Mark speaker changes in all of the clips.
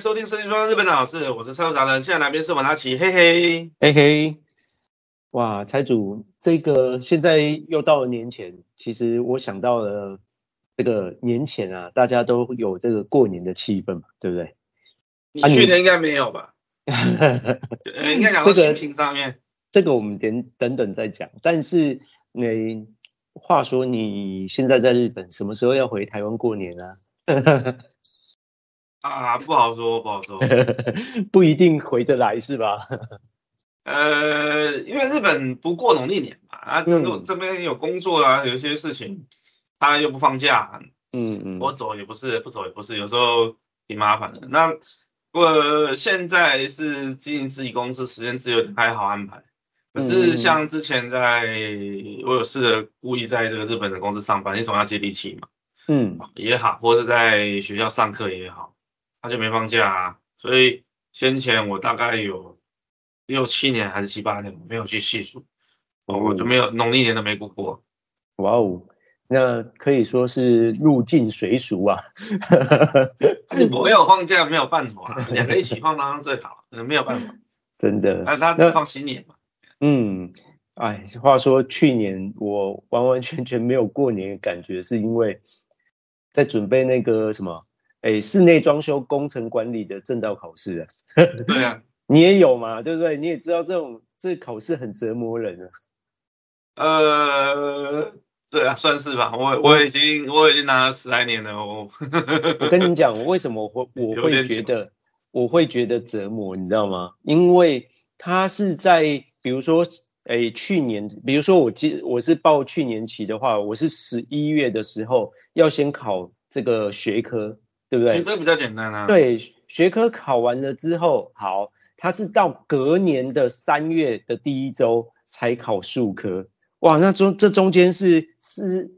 Speaker 1: 收听《声音说日本老师》，我是蔡达人，现在哪边是瓦拉奇，嘿嘿，
Speaker 2: 嘿嘿，哇，财主，这个现在又到了年前，其实我想到了这个年前啊，大家都有这个过年的气氛嘛，对不对？
Speaker 1: 你去年应该没有吧？应该讲到心情上面，
Speaker 2: 这个、这个我们等等等再讲。但是，你话说你现在在日本，什么时候要回台湾过年啊？
Speaker 1: 啊，不好说，不好说，
Speaker 2: 不一定回得来是吧？
Speaker 1: 呃，因为日本不过农历年嘛，啊，这这边有工作啊，有一些事情，他又不放假，嗯嗯，我走也不是，不走也不是，有时候挺麻烦的。那我现在是经营自己公司，时间自由，还好安排。可是像之前在，我有试着故意在这个日本的公司上班，你总要接地气嘛，嗯，也好，或者在学校上课也好。他就没放假啊，所以先前我大概有六七年还是七八年没有去细数，我，我就没有农历年都没过过。
Speaker 2: 哇哦，那可以说是入境随俗啊。
Speaker 1: 我没有放假没有办法，两个一起放当然最好，没有办法。
Speaker 2: 真的。
Speaker 1: 那他只放新年嘛。
Speaker 2: 嗯，哎，话说去年我完完全全没有过年的感觉，是因为在准备那个什么。哎，室内装修工程管理的证照考试啊，
Speaker 1: 对啊，
Speaker 2: 你也有嘛，对不对？你也知道这种这考试很折磨人啊。
Speaker 1: 呃，对啊，算是吧。我我已经我已经拿了十来年了哦。
Speaker 2: 我跟你讲，我为什么我会我会觉得我会觉得折磨，你知道吗？因为他是在比如说，哎，去年，比如说我记我是报去年期的话，我是十一月的时候要先考这个学科。对不对？
Speaker 1: 学科比较简单啊。
Speaker 2: 对，学科考完了之后，好，他是到隔年的三月的第一周才考数科。哇，那中这中间是是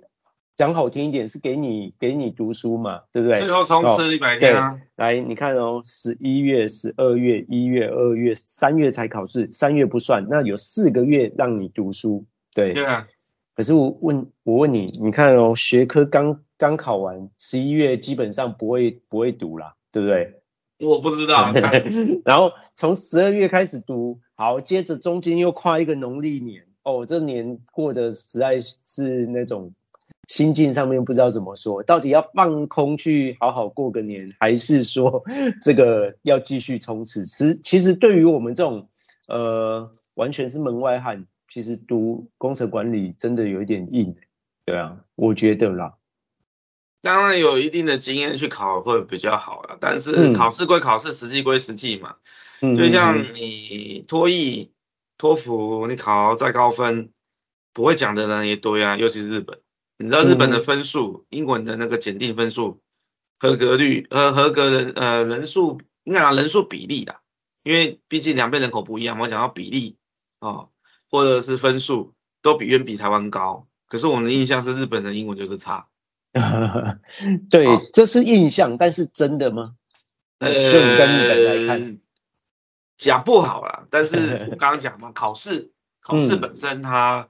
Speaker 2: 讲好听一点，是给你给你读书嘛，对不对？
Speaker 1: 最后冲刺一百天啊。
Speaker 2: 来，你看哦，十一月、十二月、一月、二月、三月才考试，三月不算，那有四个月让你读书。对。对啊。可是我问，我问你，你看哦，学科刚刚考完，十一月基本上不会不会读啦，对不对？
Speaker 1: 我不知道。
Speaker 2: 然后从十二月开始读，好，接着中间又跨一个农历年，哦，这年过得实在是那种心境上面不知道怎么说，到底要放空去好好过个年，还是说 这个要继续冲刺？其其实对于我们这种呃完全是门外汉。其实读工程管理真的有一点硬，对啊，我觉得啦。
Speaker 1: 当然有一定的经验去考会比较好了，但是考试归考试，实际归实际嘛。嗯。就像你托业、托福，你考再高分，不会讲的人也多呀，尤其是日本。你知道日本的分数，英文的那个检定分数，合格率呃合格人呃人数，应该讲人数比例啦，因为毕竟两边人口不一样，我讲到比例哦。或者是分数都比远比台湾高，可是我们的印象是日本的英文就是差。
Speaker 2: 对，哦、这是印象，但是真的吗？呃，就你在日本来看，
Speaker 1: 讲不好啦。但是 我刚刚讲嘛，考试考试本身它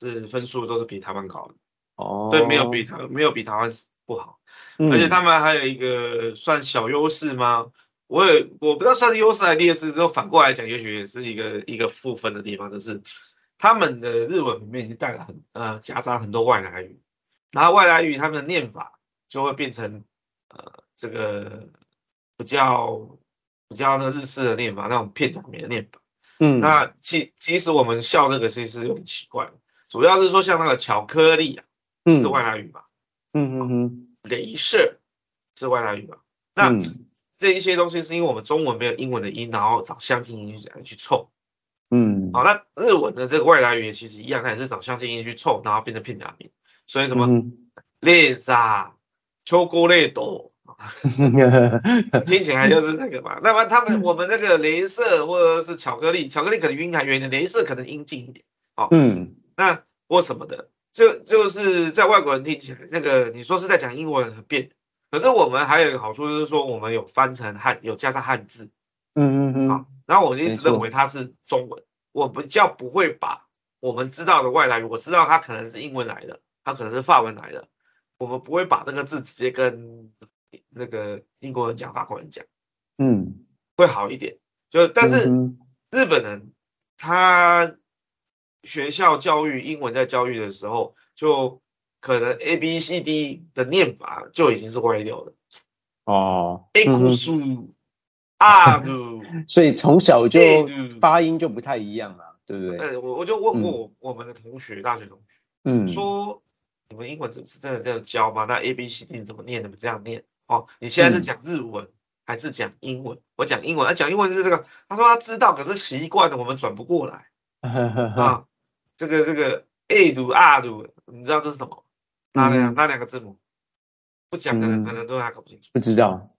Speaker 1: 是分数都是比台湾高的。哦、嗯，对，没有比台没有比台湾不好，嗯、而且他们还有一个算小优势吗？我也我不知道算是优势还是劣势，之后反过来讲，也许也是一个一个负分的地方，就是他们的日文里面已经带了很呃夹杂很多外来语，然后外来语他们的念法就会变成呃这个比较比较那日式的念法，那种片假名的念法。嗯，那其其实我们笑这个其实有点奇怪，主要是说像那个巧克力啊，嗯，是外来语嘛？嗯嗯嗯，镭射是外来语嘛？那。嗯这一些东西是因为我们中文没有英文的音，然后找相近音来去凑。嗯，好，那日文的这个外来语言其实一样，它也是找相近音去凑，然后变成片假名。所以什么？liz 啊 chocolate 听起来就是这个嘛。那么他们我们那个镭射或者是巧克力巧克力可能晕还远一点镭射可能阴近一点。哦。嗯。那我什么的。就就是在外国人听起来那个你说是在讲英文很变。可是我们还有一个好处就是说我们有翻成汉有加上汉字。嗯嗯嗯。好然后我一直认为它是中文。我不叫不会把我们知道的外来语我知道它可能是英文来的。它可能是法文来的，我们不会把这个字直接跟那个英国人讲、法国人讲，
Speaker 2: 嗯，
Speaker 1: 会好一点。就但是日本人他学校教育英文在教育的时候，就可能 A B C D 的念法就已经是歪掉了。
Speaker 2: 哦
Speaker 1: ，A 啊 鲁，
Speaker 2: 所以从小就发音就不太一样了，对不对？
Speaker 1: 呃，我我就问过我我们的同学，大学同学，嗯，说。你们英文是是真的这样教吗？那 A B C D 怎么念？怎么这样念？哦，你现在是讲日文、嗯、还是讲英文？我讲英文，他、啊、讲英文就是这个。他说他知道，可是习惯了，我们转不过来。啊，这个这个 A 读 R 读，你知道这是什么？哪两哪两个字母？不讲可能、嗯、可能都还搞不清楚。
Speaker 2: 不知道。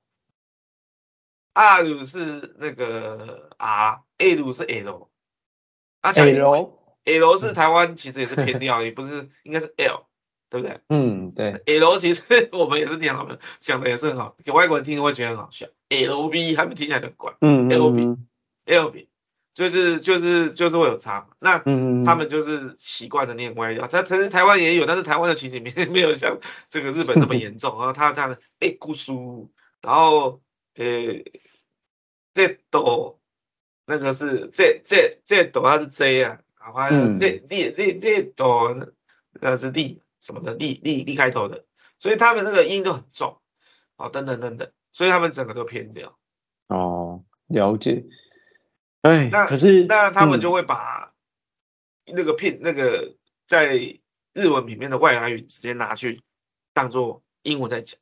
Speaker 1: R 读是那个 R，A 读是 L。
Speaker 2: 啊，L
Speaker 1: L 是台湾其实也是偏调，也不是应该是 L。对不对？
Speaker 2: 嗯，对。
Speaker 1: L 其实 我们也是挺好的，讲的也是很好，给外国人听会觉得很好笑。L B 他们听起来很怪。嗯 L B L B 就是就是就是会有差。那他们就是习惯的念歪掉。他其实台湾也有，但是台湾的情形没 没有像这个日本这么严重。然后他这样诶姑苏，然后呃这朵那个是这这这朵它是 J 啊，然后这这这这朵那是 D。什么的，力力力开头的，所以他们那个音都很重，哦，等等等等，所以他们整个都偏掉。
Speaker 2: 哦，了解。哎，
Speaker 1: 那
Speaker 2: 可是
Speaker 1: 那他们就会把那个片、嗯、那个在日文里面的外来语直接拿去当做英文在讲，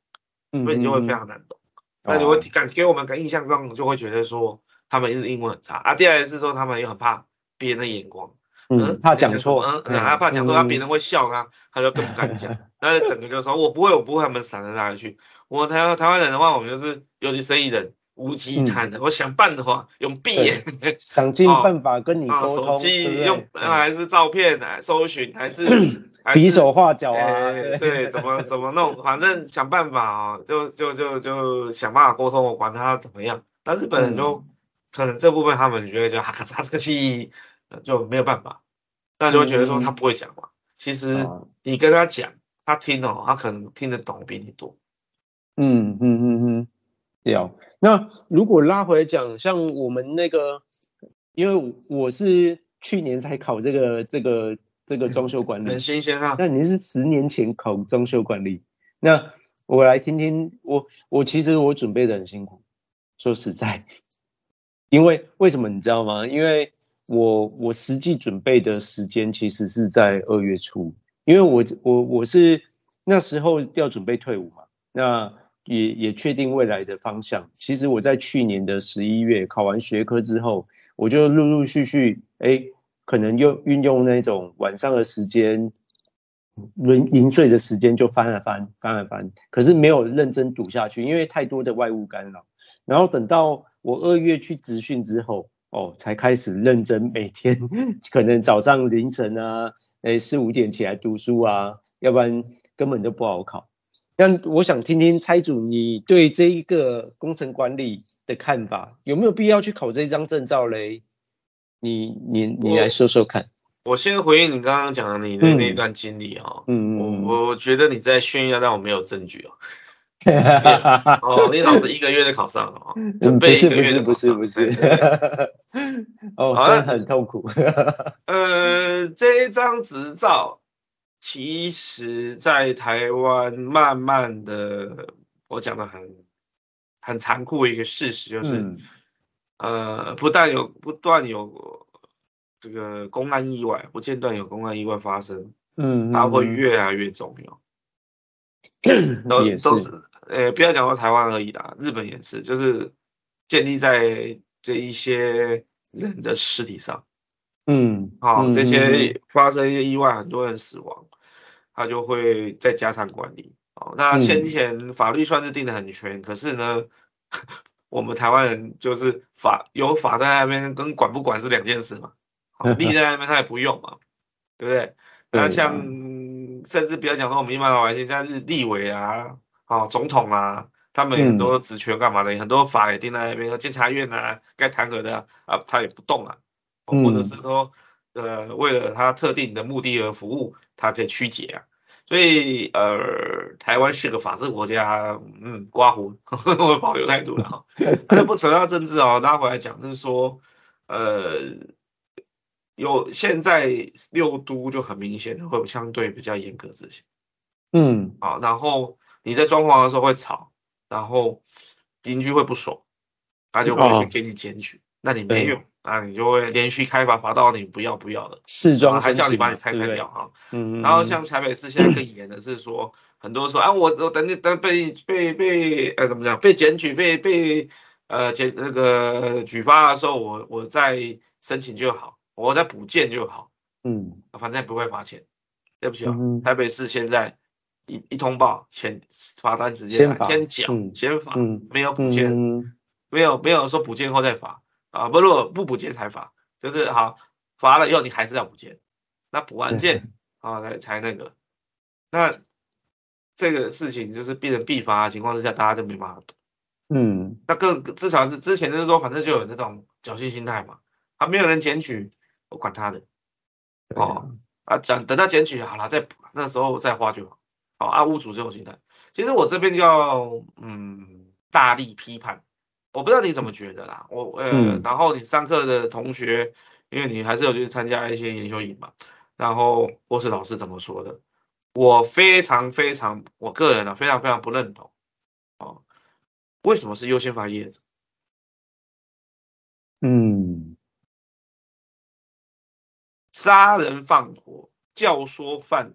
Speaker 1: 所以你就会非常难懂。嗯、那你会感给我们个印象中就会觉得说他们是英文很差啊。第二是说他们又很怕别人的眼光。
Speaker 2: 嗯，怕讲错，
Speaker 1: 嗯，还怕讲错，他别人会笑他，他就更不敢讲。那就整个就说，我不会，我不会，他们闪来闪去。我台湾台湾人的话，我们就是尤其生意人，无稽惨的。我想办的话，用闭眼，
Speaker 2: 想尽办法跟你 沟通。
Speaker 1: 手机用还是照片来搜寻，还是
Speaker 2: 比手画脚啊？
Speaker 1: 对，怎么怎么弄，反正想办法啊，就就就就想办法沟通，我管他怎么样。但日本人就可能这部分他们觉得就哈卡扎这个气。就没有办法，那就会觉得说他不会讲嘛。嗯、其实你跟他讲，他听哦，他可能听得懂比你多。
Speaker 2: 嗯嗯嗯嗯，对啊。那如果拉回来讲，像我们那个，因为我是去年才考这个这个这个装修管理，
Speaker 1: 很新鲜啊。
Speaker 2: 那你是十年前考装修管理，那我来听听，我我其实我准备的很辛苦，说实在，因为为什么你知道吗？因为我我实际准备的时间其实是在二月初，因为我我我是那时候要准备退伍嘛，那也也确定未来的方向。其实我在去年的十一月考完学科之后，我就陆陆续续哎，可能又运用那种晚上的时间，零零碎的时间就翻了翻翻了翻，可是没有认真读下去，因为太多的外物干扰。然后等到我二月去职训之后。哦，才开始认真，每天可能早上凌晨啊，诶四五点起来读书啊，要不然根本就不好考。但我想听听蔡主你对这一个工程管理的看法，有没有必要去考这一张证照嘞？你你你来说说看。
Speaker 1: 我，先回应你刚刚讲的你的那段经历哦。嗯嗯。我我觉得你在炫耀，但我没有证据哦。哦，你老子一个月就考上了，准备一个月
Speaker 2: 不是不是不是不是，哦，好像很痛苦。
Speaker 1: 呃，这一张执照，其实在台湾慢慢的，我讲的很很残酷的一个事实就是，嗯、呃，不但有不断有这个公安意外，不间断有公安意外发生，嗯，它会越来越重要。都是。都是，呃，不要讲到台湾而已啦，日本也是，就是建立在这一些人的尸体上，嗯，好、哦，这些发生一些意外，很多人死亡，他就会再加强管理。哦，那先前法律算是定的很全，嗯、可是呢，我们台湾人就是法有法在那边，跟管不管是两件事嘛。好，立在那边他也不用嘛，对不对？那像。甚至不要讲说我们一般老百姓，像是立委啊，哦，总统啊，他们很多职权干嘛的，嗯、很多法也定在那边，监察院啊，该弹劾的啊，他也不动啊，或者是说，呃，为了他特定的目的而服务，他可以曲解啊，所以呃，台湾是个法治国家，嗯，刮胡，我保留态度了哈。那不扯到政治哦，拉回来讲，就是说，呃，有现在六都就很明显会相对比较严格执行，
Speaker 2: 嗯，
Speaker 1: 啊，然后你在装潢的时候会吵，然后邻居会不爽，他就会去给你检举，哦、那你没用。啊，你就会连续开罚，罚到你不要不要的，
Speaker 2: 试装
Speaker 1: 还叫你把你拆拆掉哈。
Speaker 2: 嗯，
Speaker 1: 然后像台北市现在更 严的是说，嗯、很多说啊，我我等你等被被被呃怎么讲被检举被被呃检那个举发的时候，我我再申请就好，我再补件就好。
Speaker 2: 嗯，
Speaker 1: 反正不会罚钱。对不起啊，嗯、台北市现在一一通报，钱罚单直接来先缴先罚，嗯，没有补件，嗯、没有没有说补件后再罚。啊，不，如果不补件才罚，就是好罚了以后你还是要补件，那补完件啊才才那个，那这个事情就是变成必罚的情况之下，大家就没办法懂。
Speaker 2: 嗯，
Speaker 1: 那更至少是之前就是说，反正就有这种侥幸心态嘛，啊，没有人检举，我管他的，哦，啊，等等到检举好了再补，那时候再花就好，好啊，屋主这种心态，其实我这边要嗯大力批判。我不知道你怎么觉得啦，我呃，嗯、然后你上课的同学，因为你还是有去参加一些研修营嘛，然后或是老师怎么说的，我非常非常，我个人呢、啊、非常非常不认同，哦，为什么是优先发叶子？
Speaker 2: 嗯，
Speaker 1: 杀人放火，教唆犯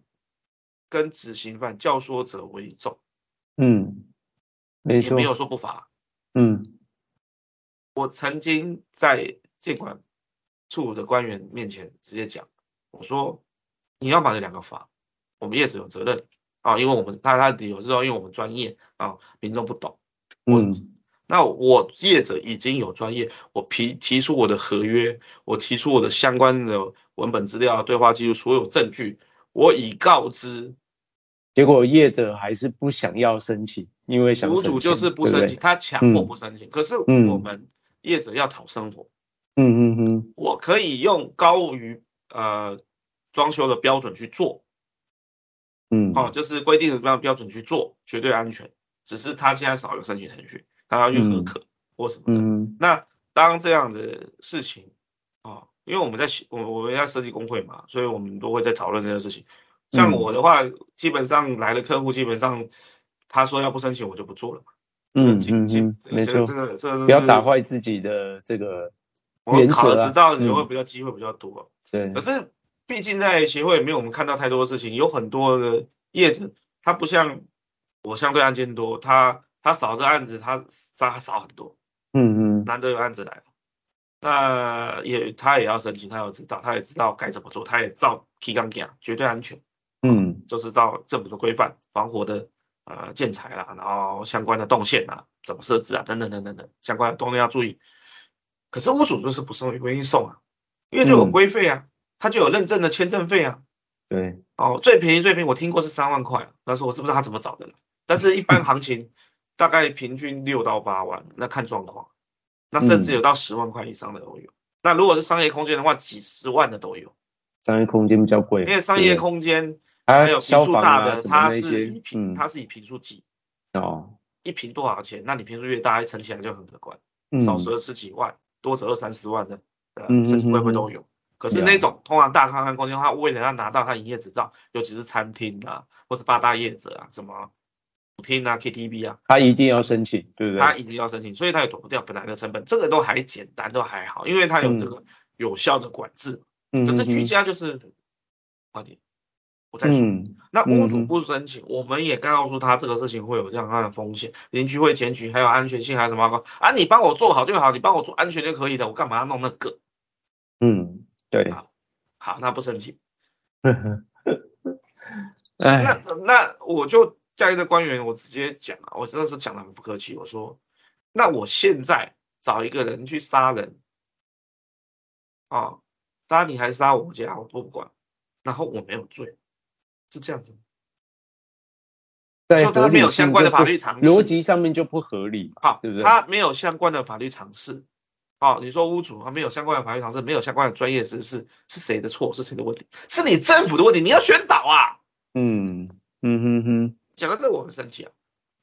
Speaker 1: 跟执行犯，教唆者为重，
Speaker 2: 嗯，没错，
Speaker 1: 没有说不罚，
Speaker 2: 嗯。
Speaker 1: 我曾经在监管处的官员面前直接讲，我说你要把这两个罚，我们业者有责任啊，因为我们他他的理由是说，因为我们专业啊，民众不懂。嗯。那我业者已经有专业，我提提出我的合约，我提出我的相关的文本资料、对话记录、所有证据，我已告知。
Speaker 2: 结果业者还是不想要申请，因为想申请。
Speaker 1: 屋主就是不申请，对对他强迫不申请。嗯、可是我们。嗯业者要讨生活，
Speaker 2: 嗯嗯嗯，
Speaker 1: 我可以用高于呃装修的标准去做，
Speaker 2: 嗯，
Speaker 1: 好、哦，就是规定的标标准去做，绝对安全。只是他现在少有申请程序，他要去核可或什么的。
Speaker 2: 嗯，
Speaker 1: 那当这样的事情啊、哦，因为我们在我我们在设计工会嘛，所以我们都会在讨论这件事情。像我的话，嗯、基本上来的客户，基本上他说要不申请，我就不做了嘛。
Speaker 2: 嗯嗯嗯，没错，
Speaker 1: 这个这个
Speaker 2: 不要打坏自己的这个
Speaker 1: 原则。我考了执照，你会比较机会比较多。
Speaker 2: 对。
Speaker 1: 可是毕竟在协会里面，我们看到太多的事情，有很多的业者，他不像我相对案件多，他他少这案子，他他少很多。
Speaker 2: 嗯嗯。
Speaker 1: 难得有案子来，那也他也要申请，他要知道，他也知道该怎么做，他也照提纲讲，绝对安全。
Speaker 2: 嗯。
Speaker 1: 就是照政府的规范，防火的。呃，建材啦，然后相关的动线啊，怎么设置啊，等等等等等，相关的都要注意。可是屋主就是不送，不愿意送啊，因为就有规费啊，他、嗯、就有认证的签证费啊。
Speaker 2: 对。
Speaker 1: 哦，最便宜最便宜，我听过是三万块，但是我是不知道他怎么找的。但是一般行情大概平均六到八万，那看状况，那甚至有到十万块以上的都有。嗯、那如果是商业空间的话，几十万的都有。
Speaker 2: 商业空间比较贵，
Speaker 1: 因为商业空间。还有坪数大的，它是一平，它是以平数计。
Speaker 2: 哦。
Speaker 1: 一平多少钱？那你平数越大，一乘起来就很可观。嗯。少则十几万，多则二三十万的，呃，甚至会不会都有？可是那种通常大康康空间，他为了要拿到他营业执照，尤其是餐厅啊，或是八大业者啊，什么舞厅啊、KTV 啊，
Speaker 2: 他一定要申请，对不对？
Speaker 1: 他一定要申请，所以他也躲不掉本来的成本。这个都还简单，都还好，因为他有这个有效的管制。嗯。可是居家就是，快点。我再说，嗯、那屋主不申请，嗯、我们也告诉他这个事情会有这样的风险，邻居会检举，还有安全性，还有什么啊？你帮我做好就好，你帮我做安全就可以的，我干嘛要弄那个？
Speaker 2: 嗯，对。
Speaker 1: 好，好，那不申请。
Speaker 2: 唉
Speaker 1: 那那我就叫一个官员，我直接讲啊，我真的是讲的很不客气，我说，那我现在找一个人去杀人，啊，杀你还是杀我家，我都不管，然后我没有罪。是这样子，
Speaker 2: 在
Speaker 1: 他没有相关的法律常识，
Speaker 2: 逻辑上面就不合理，
Speaker 1: 好，
Speaker 2: 对不对？
Speaker 1: 他没有相关的法律常识，好，你说屋主他没有相关的法律常识，没有相关的专业知识，是谁的错？是谁的问题？是你政府的问题，你要宣导啊。
Speaker 2: 嗯，嗯哼哼，
Speaker 1: 讲到这我很生气啊，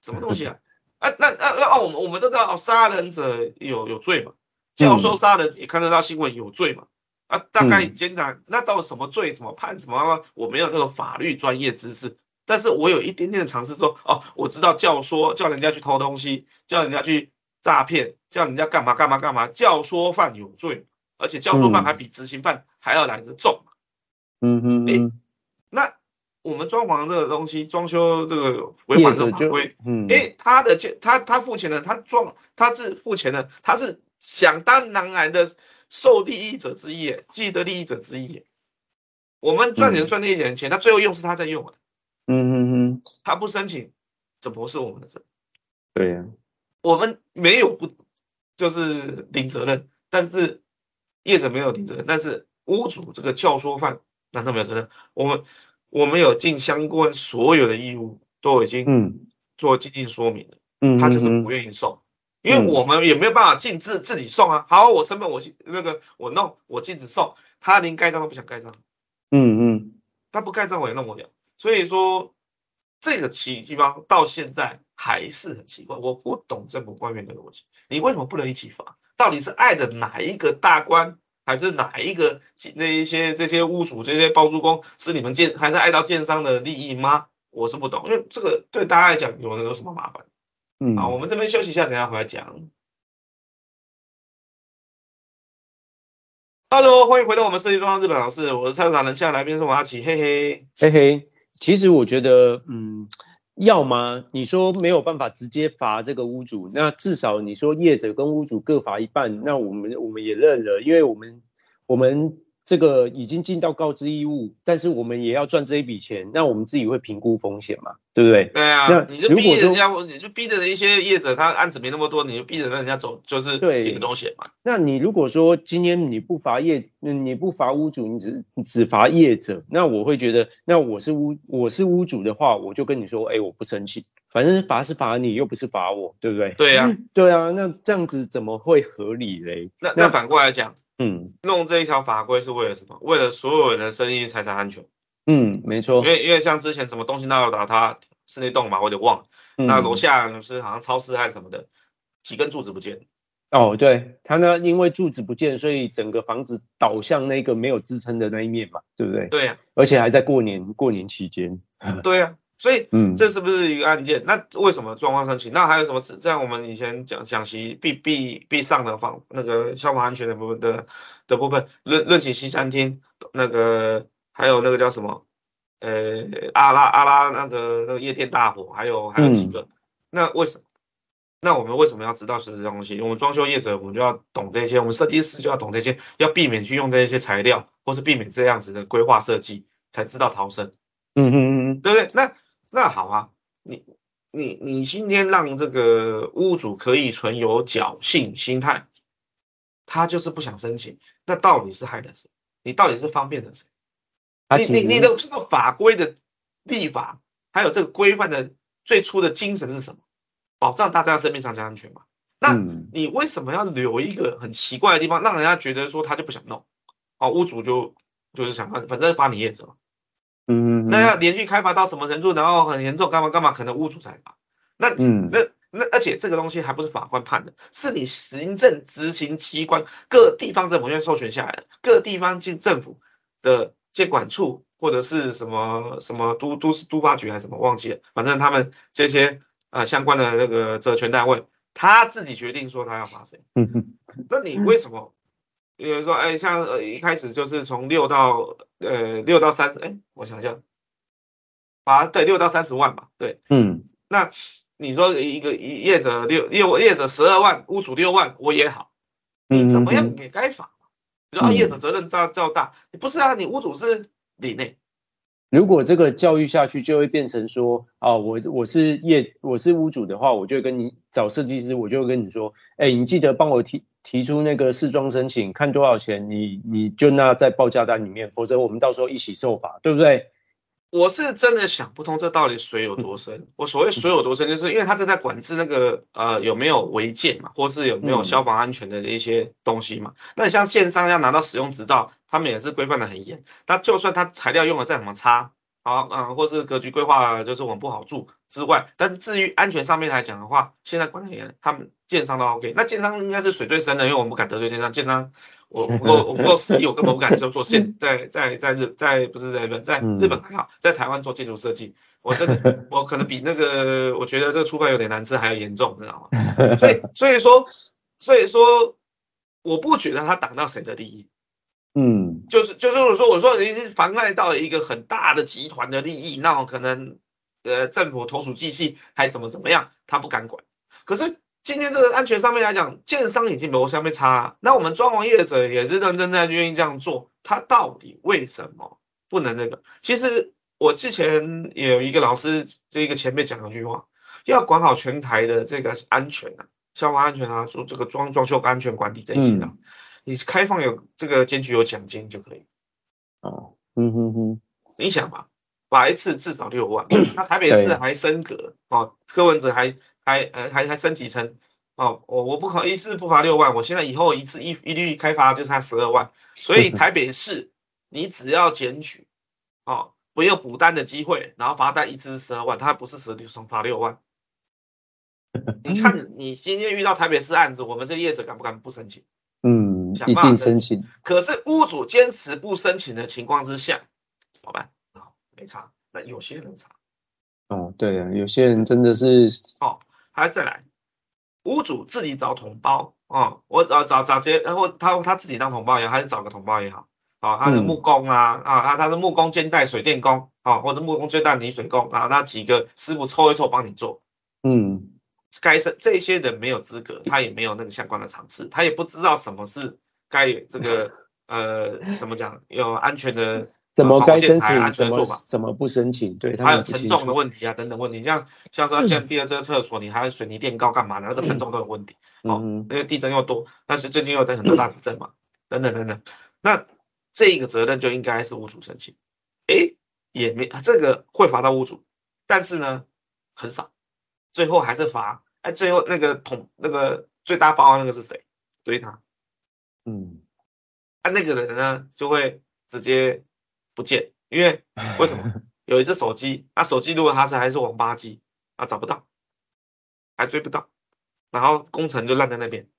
Speaker 1: 什么东西啊？啊那那那哦，我们我们都知道哦，杀人者有有罪嘛，教授杀人也看得到新闻有罪嘛。啊，大概简单，嗯、那到什么罪，怎么判，什么？我没有那个法律专业知识，但是我有一点点的尝试，说，哦，我知道教唆叫人家去偷东西，叫人家去诈骗，叫人家干嘛干嘛干嘛，教唆犯有罪，而且教唆犯还比执行犯还要来得重。
Speaker 2: 嗯哼，
Speaker 1: 诶，那我们装潢这个东西，装修这个违反这个法规，嗯，诶，他的他他付钱的，他装他是付钱的，他是想当然然的。受利益者之一，既得利益者之一。我们赚钱赚那一点钱，他最后用是他在用啊。
Speaker 2: 嗯嗯嗯，
Speaker 1: 他不申请，怎么是我们的责任？
Speaker 2: 对呀，
Speaker 1: 我们没有不就是领责任，但是业者没有领责任，但是屋主这个教唆犯难道没有责任？我们我们有尽相关所有的义务，都已经做进行说明了。嗯，他就是不愿意送。因为我们也没有办法禁止自己送啊，好，我成本我那个我弄，我禁止送，他连盖章都不想盖章，
Speaker 2: 嗯嗯，
Speaker 1: 他不盖章我也弄不了，所以说这个奇地方到现在还是很奇怪，我不懂政府官员的逻辑，你为什么不能一起罚？到底是爱的哪一个大官，还是哪一个那一些这些屋主这些包租公是你们建，还是爱到建商的利益吗？我是不懂，因为这个对大家来讲有有什么麻烦？嗯，好，我们这边休息一下，等下回来讲。Hello，欢迎回到我们设计装潢日本老师，我是蔡总人，现在来宾是王阿奇，嘿嘿，
Speaker 2: 嘿嘿。其实我觉得，嗯，要吗？你说没有办法直接罚这个屋主，那至少你说业者跟屋主各罚一半，那我们我们也认了，因为我们我们。这个已经尽到告知义务，但是我们也要赚这一笔钱，那我们自己会评估风险嘛，对不对？
Speaker 1: 对啊，那你就逼人家，你就逼着一些业者，他案子没那么多，你就逼着人家走，就是顶中险嘛。
Speaker 2: 那你如果说今天你不罚业，你不罚屋主，你只你只罚业者，那我会觉得，那我是屋我是屋主的话，我就跟你说，哎，我不生气，反正罚是罚你，又不是罚我，对不对？
Speaker 1: 对啊，
Speaker 2: 对啊，那这样子怎么会合理嘞？
Speaker 1: 那那反过来讲。嗯，弄这一条法规是为了什么？为了所有人的生命财产安全。
Speaker 2: 嗯，没错。
Speaker 1: 因为因为像之前什么东西闹到他室内栋嘛，我有点忘了。嗯、那楼下是好像超市还是什么的，几根柱子不见。
Speaker 2: 哦，对，他呢，因为柱子不见，所以整个房子倒向那个没有支撑的那一面嘛，对不对？
Speaker 1: 对呀、啊。
Speaker 2: 而且还在过年过年期间。
Speaker 1: 对呀、啊。所以，嗯，这是不是一个案件？嗯、那为什么状况申请？那还有什么？像我们以前讲讲习必必必上的方那个消防安全的部分的的部分，论论起西餐厅那个，还有那个叫什么？呃，阿拉阿拉那个那个夜店大火，还有还有几个？嗯、那为什么？那我们为什么要知道这些东西？我们装修业者，我们就要懂这些；我们设计师就要懂这些，要避免去用这些材料，或是避免这样子的规划设计，才知道逃生。
Speaker 2: 嗯嗯嗯，
Speaker 1: 对不对？那。那好啊，你你你今天让这个屋主可以存有侥幸心态，他就是不想申请，那到底是害了谁？你到底是方便了谁？你你你的这个法规的立法，还有这个规范的最初的精神是什么？保障大家的生命财产安全嘛。那你为什么要留一个很奇怪的地方，让人家觉得说他就不想弄？哦，屋主就就是想反正罚你业者。
Speaker 2: 嗯，
Speaker 1: 那要连续开发到什么程度，然后很严重，干嘛干嘛，可能屋主才罚。那嗯，那那而且这个东西还不是法官判的，是你行政执行机关各地方政府院授权下来的，各地方政政府的监管处或者是什么什么都都市都发局还是什么忘记了，反正他们这些呃相关的那个责权单位，他自己决定说他要罚谁。
Speaker 2: 嗯哼，
Speaker 1: 那你为什么？比如说，哎，像呃一开始就是从六到呃六到三十，哎，我想想，啊，对，六到三十万吧，对，
Speaker 2: 嗯，
Speaker 1: 那你说一个业者六业业者十二万，屋主六万，我也好，你怎么样也该罚，然后、嗯、业者责任较较大，你不是啊，你屋主是里内。
Speaker 2: 如果这个教育下去，就会变成说，啊，我我是业，我是屋主的话，我就跟你找设计师，我就会跟你说，哎，你记得帮我提提出那个试装申请，看多少钱，你你就那在报价单里面，否则我们到时候一起受罚，对不对？
Speaker 1: 我是真的想不通，这到底水有多深？我所谓水有多深，就是因为他正在管制那个呃有没有违建嘛，或是有没有消防安全的一些东西嘛。那你像建商要拿到使用执照。他们也是规范的很严，那就算他材料用的再怎么差，好啊，或是格局规划就是我们不好住之外，但是至于安全上面来讲的话，现在管理员他们建商都 OK，那建商应该是水最深的，因为我们不敢得罪建商，建商我不够我不够实力，我根本不敢说做现在在在日在不是在日本在日本还好，在台湾做建筑设计，我真的 我可能比那个我觉得这个出版有点难吃还要严重，你知道吗？所以所以说所以说我不觉得他挡到谁的利益。
Speaker 2: 嗯，
Speaker 1: 就是就是我说我说已经妨碍到一个很大的集团的利益，那我可能呃政府投鼠忌器还怎么怎么样，他不敢管。可是今天这个安全上面来讲，建商已经没有下面差，那我们装潢业者也是认真在愿意这样做，他到底为什么不能那个？其实我之前也有一个老师，就一个前辈讲了一句话，要管好全台的这个安全啊，消防安全啊，说这个装装修安全管理这些的。嗯你开放有这个检举有奖金就可以。
Speaker 2: 哦，嗯哼哼，
Speaker 1: 你想嘛，罚一次至少六万，那台北市还升格哦，柯文哲还还呃还还升级成哦，我我不可一次不罚六万，我现在以后一次一一律开罚就差十二万，所以台北市你只要检举哦，不要补单的机会，然后罚单一次十二万，他不是十六双罚六万。你看你今天遇到台北市案子，我们这业者敢不敢不申请？
Speaker 2: 嗯，一定申请。
Speaker 1: 可是屋主坚持不申请的情况之下，怎么办？好，没查。那有些人查。
Speaker 2: 哦，对啊，有些人真的是。
Speaker 1: 哦，还再来，屋主自己找同胞哦，我找找找接，然后他他自己当同胞也好，还是找个同胞也好。哦，他是木工啊，嗯、啊，他他是木工兼带水电工，哦，或者木工兼带泥水工啊，那几个师傅凑一凑帮你做。
Speaker 2: 嗯。
Speaker 1: 该是这些人没有资格，他也没有那个相关的常识，他也不知道什么是该这个呃怎么讲有安全的
Speaker 2: 怎么该申请什么怎么不申请，对，他
Speaker 1: 还有承重的问题啊等等问题，像像说建第二这个厕所，你还要水泥垫高干嘛呢？那个承重都有问题，哦，因为地震又多，但是最近又在很多大地震嘛，等等等等，那这个责任就应该是屋主申请，诶，也没这个会罚到屋主，但是呢很少。最后还是罚，哎，最后那个捅那个最大包那个是谁？追他，
Speaker 2: 嗯，
Speaker 1: 啊，那个人呢就会直接不见，因为为什么？有一只手机，那、啊、手机如果他是还是王八机，啊，找不到，还追不到，然后工程就烂在那边，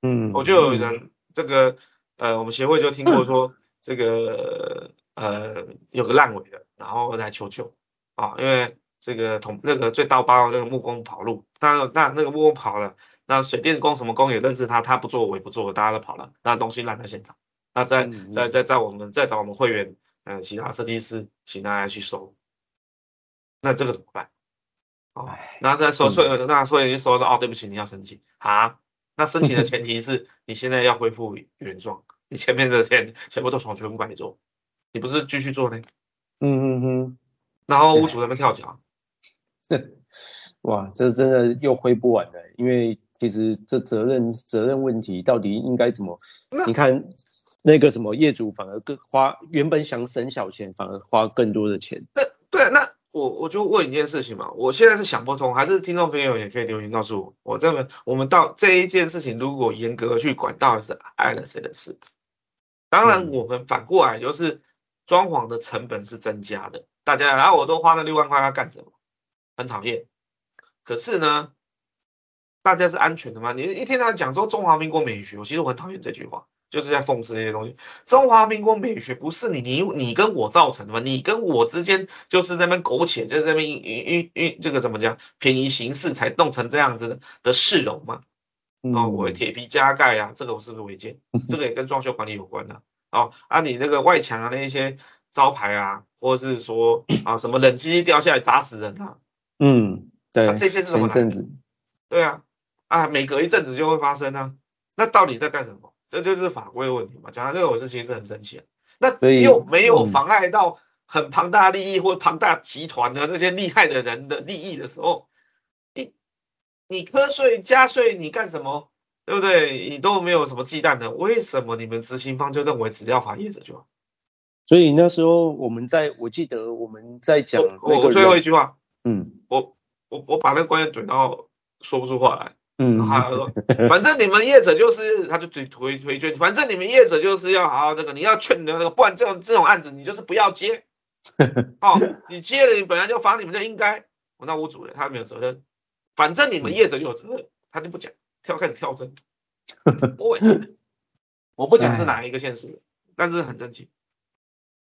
Speaker 2: 嗯，
Speaker 1: 我就有人这个呃，我们协会就听过说这个呃有个烂尾的，然后来求救啊，因为。这个同那个最刀疤的那个木工跑路，那那那个木工跑了，那水电工什么工也认识他，他不做我也不做，大家都跑了，那东西烂在现场，那再再再再我们再找我们会员，呃，其他设计师请大家去收，那这个怎么办？哦，那再收收，那所以就说哦，对不起，你要申请啊？那申请的前提是 你现在要恢复原状，你前面的钱全部都从全部管你做，你不是继续做呢？
Speaker 2: 嗯嗯嗯，
Speaker 1: 然后屋主在那边跳脚。
Speaker 2: 哇，这真的又挥不完了，因为其实这责任责任问题到底应该怎么？你看那个什么业主反而更花，原本想省小钱，反而花更多的钱。
Speaker 1: 那对，那我我就问一件事情嘛，我现在是想不通，还是听众朋友也可以留言告诉我，我这边我们到这一件事情如果严格去管，到底是碍了谁的事？当然，我们反过来就是装潢的成本是增加的，大家然后我都花了六万块要干什么？很讨厌，可是呢，大家是安全的吗？你一天到晚讲说中华民国美学，我其实我很讨厌这句话，就是在讽刺那些东西。中华民国美学不是你你你跟我造成的吗？你跟我之间就是在那边苟且，就是在那边运运运这个怎么讲，便宜行事才弄成这样子的的市容嘛。哦，我铁皮加盖啊，这个我是不是违建？这个也跟装修管理有关的、啊。哦，啊，你那个外墙啊那些招牌啊，或者是说啊什么冷气掉下来砸死人啊。
Speaker 2: 嗯，对，
Speaker 1: 啊、这些是什么？
Speaker 2: 一阵子，
Speaker 1: 对啊，啊，每隔一阵子就会发生啊。那到底在干什么？这就是法规的问题嘛。讲到这个，我是其实很生气啊。那又没有妨碍到很庞大利益或庞大集团的这些厉害的人的利益的时候，你你瞌税加税，你干什么？对不对？你都没有什么忌惮的，为什么你们执行方就认为只要罚业者就好？
Speaker 2: 所以那时候我们在，我记得我们在讲
Speaker 1: 我，我最后一句话。
Speaker 2: 嗯，
Speaker 1: 我我我把那个官员怼到说不出话来。
Speaker 2: 嗯，
Speaker 1: 他说，反正你们业者就是，他就推推推劝，反正你们业者就是要好好这个，你要劝你的那个，不然这种这种案子你就是不要接。哦，你接了，你本来就罚，你们就应该。我那屋主人他没有责任，反正你们业者就有责任，他就不讲，跳开始跳针。我我不讲是哪一个县市，但是很生气。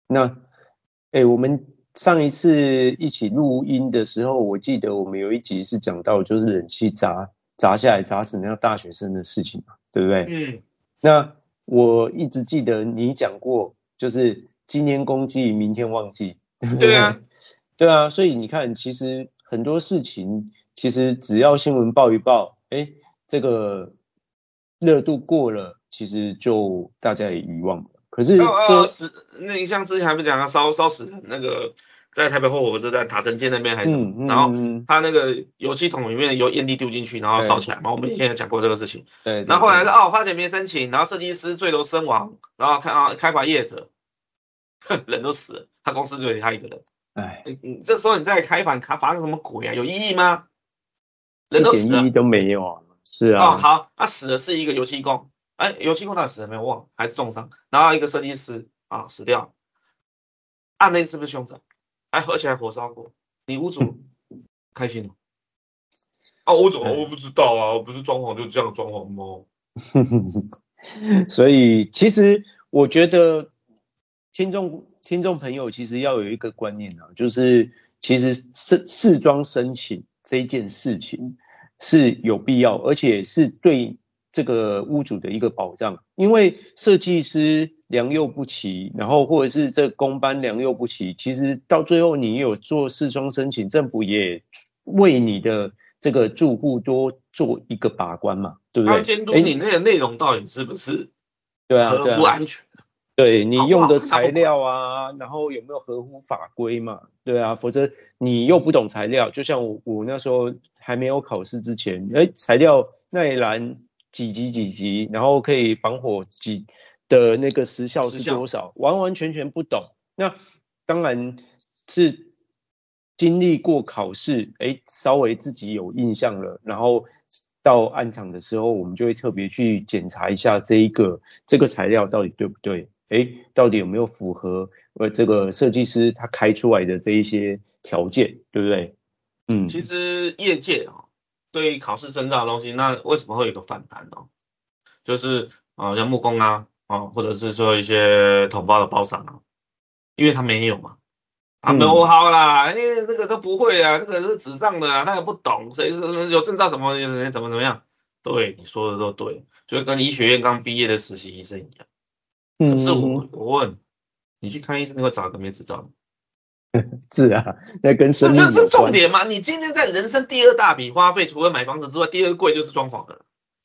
Speaker 2: 那，哎、欸，我们上一次一起录音的时候，我记得我们有一集是讲到就是冷气砸砸下来砸死那个大学生的事情嘛，对不对？嗯。那我一直记得你讲过，就是今天公祭，明天忘记。
Speaker 1: 对啊。
Speaker 2: 对啊，所以你看，其实。很多事情其实只要新闻报一报，哎，这个热度过了，其实就大家也遗忘了。可是这
Speaker 1: 死、那你像之前还不讲啊，烧烧死人那个在台北后火车站塔城街那边还是什么、嗯嗯，然后他那个油漆桶里面有烟蒂丢进去，然后烧起来嘛。我们以前也讲过这个事情。
Speaker 2: 对。
Speaker 1: 然后后来是哦，发现没申请，然后设计师坠楼身亡，然后看啊开发业者，哼，人都死了，他公司就他一个人。
Speaker 2: 哎，
Speaker 1: 你你这时候你再开罚，罚罚个什么鬼啊？有意义吗？人都死了，
Speaker 2: 一点意义都没有啊。是啊。
Speaker 1: 哦，好，他、啊、死的是一个油漆工，哎，油漆工到底死了没有？忘了，还是重伤？然后一个设计师啊死掉，案内是不是凶宅？哎，而且还火烧过，你屋主开心了？啊，我怎么我不知道啊，我不是装潢就这样装潢吗？
Speaker 2: 所以其实我觉得听众。听众朋友，其实要有一个观念啊，就是其实试试装申请这一件事情是有必要，而且是对这个屋主的一个保障。因为设计师良莠不齐，然后或者是这工班良莠不齐，其实到最后你有做试装申请，政府也为你的这个住户多做一个把关嘛，对不对？
Speaker 1: 监督你那个内容到底是不是
Speaker 2: 对啊，
Speaker 1: 不安全？
Speaker 2: 对你用的材料啊，然后有没有合乎法规嘛？对啊，否则你又不懂材料，就像我我那时候还没有考试之前，哎，材料耐燃几级几级，然后可以防火几的那个时效是多少，完完全全不懂。那当然是经历过考试，哎，稍微自己有印象了，然后到案场的时候，我们就会特别去检查一下这一个这个材料到底对不对。哎，到底有没有符合呃这个设计师他开出来的这一些条件，对不对？嗯，
Speaker 1: 其实业界啊，对于考试证照的东西，那为什么会有个反弹呢？就是啊，像木工啊，啊，或者是说一些统包的包商啊，因为他没有嘛，啊，没有好啦，因为那个都不会啊，这个是纸上的啊，他也不懂，所以说有证照什么怎么怎么样？对，你说的都对，就跟医学院刚毕业的实习医生一样。可是我我问你去看医生，你会找一个没执照
Speaker 2: 的？是啊，那跟生命
Speaker 1: 是重点嘛？你今天在人生第二大笔花费，除了买房子之外，第二贵就是装潢的、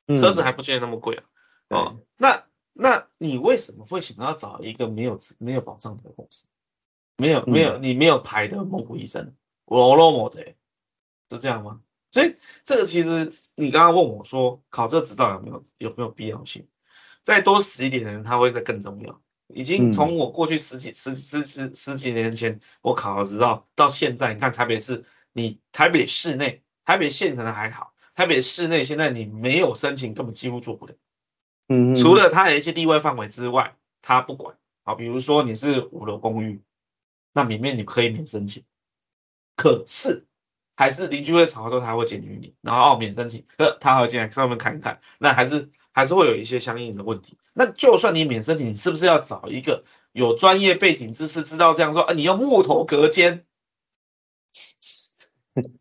Speaker 1: 嗯，车子还不见得那么贵啊。哦，那那你为什么会想要找一个没有没有保障的公司？没有没有，你没有牌的蒙古医生，我罗某贼，是这样吗？所以这个其实你刚刚问我说，考这个执照有没有有没有必要性？再多死一点的人，他会再更重要。已经从我过去十几、十十十十几年前我考了执照到现在，你看台北市，你台北市内、台北县城的还好，台北市内现在你没有申请，根本几乎做不了。嗯，除了它的一些例外范围之外，它不管。好，比如说你是五楼公寓，那里面你可以免申请，可是还是邻居会吵的时候，他会检举你，然后哦免申请，呃，他还会进来上面看一看，那还是。还是会有一些相应的问题。那就算你免申请，你是不是要找一个有专业背景知识，知道这样说？啊，你用木头隔间，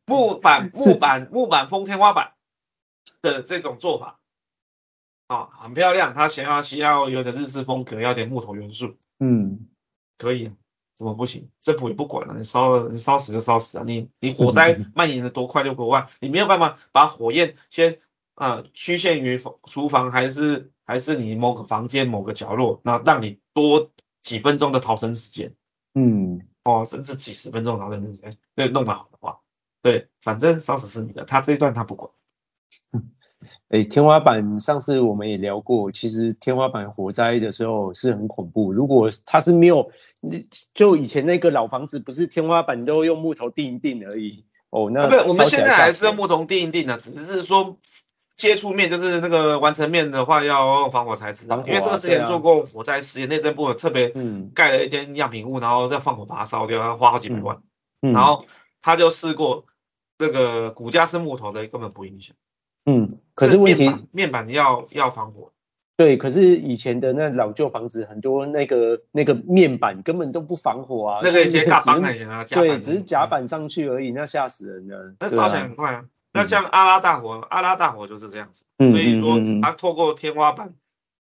Speaker 1: 木板、木板、木板封天花板的这种做法，啊，很漂亮。他想要需要有点日式风格，要点木头元素，
Speaker 2: 嗯，
Speaker 1: 可以，怎么不行？政府也不管了，你烧了，你烧死就烧死啊！你你火灾蔓延的多快就多快，你没有办法把火焰先。啊，局限于厨房还是还是你某个房间某个角落，那让你多几分钟的逃生时间，
Speaker 2: 嗯，
Speaker 1: 哦，甚至几十分钟逃生时间，对，弄得好的话，对，反正烧死是你的，他这一段他不管。
Speaker 2: 哎，天花板上次我们也聊过，其实天花板火灾的时候是很恐怖。如果它是没有，就以前那个老房子不是天花板都用木头钉一钉而已，哦，那、啊、
Speaker 1: 不，我们现在还是用木头钉一钉的，只是说。接触面就是那个完成面的话，要用防火材质、啊，因为这个之前做过火灾实验，内政部特别盖了一间样品屋，然后再放火把它烧掉，要花好几百万。嗯嗯、然后他就试过，那个骨架是木头的，根本不影响。
Speaker 2: 嗯，可是问题
Speaker 1: 面，面板要要防火。
Speaker 2: 对，可是以前的那老旧房子很多那个那个面板根本都不防火啊，
Speaker 1: 那个一些大板那些啊，
Speaker 2: 对，只是夹板上去而已，那吓死人了。
Speaker 1: 那烧起来很快啊。那像阿拉大火，阿拉大火就是这样子，所以说它透过天花板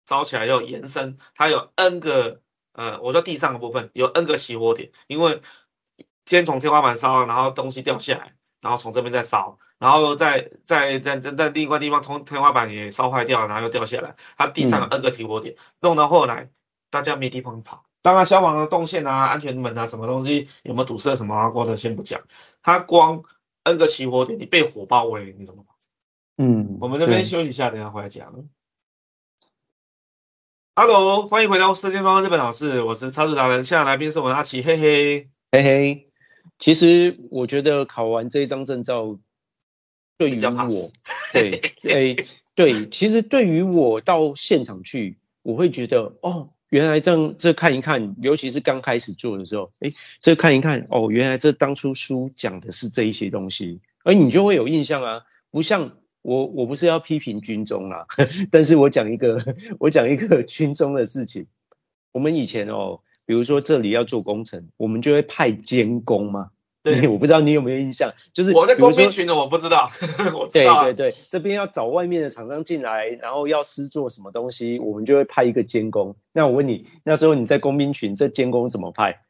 Speaker 1: 烧起来要延伸，它有 N 个呃，我说地上的部分有 N 个起火点，因为先从天花板烧，然后东西掉下来，然后从这边再烧，然后再再在在在另一块地方，从天花板也烧坏掉，然后又掉下来，它地上有 N 个起火点，弄到后来大家没地方跑，当然消防的动线啊、安全门啊、什么东西有没有堵塞什么啊，过的先不讲，它光。N 个起火点，你被火包围，你怎么办？
Speaker 2: 嗯，
Speaker 1: 我们这边休息一下，等下回来讲。Hello，欢迎回到射箭方日本老师，我是超市达人，现在来宾是我们阿奇，嘿嘿
Speaker 2: 嘿嘿。其实我觉得考完这一张证照，对于我，对，对，对，其实对于我到现场去，我会觉得哦。原来这样，这看一看，尤其是刚开始做的时候，诶，这看一看，哦，原来这当初书讲的是这一些东西，而你就会有印象啊。不像我，我不是要批评军中啦，但是我讲一个，我讲一个 军中的事情。我们以前哦，比如说这里要做工程，我们就会派监工嘛。对，我不知道你有没有印象，就是
Speaker 1: 我在工兵群的，我不知道。我知道啊、
Speaker 2: 对对对，这边要找外面的厂商进来，然后要施做什么东西，我们就会派一个监工。那我问你，那时候你在工兵群，这监工怎么派？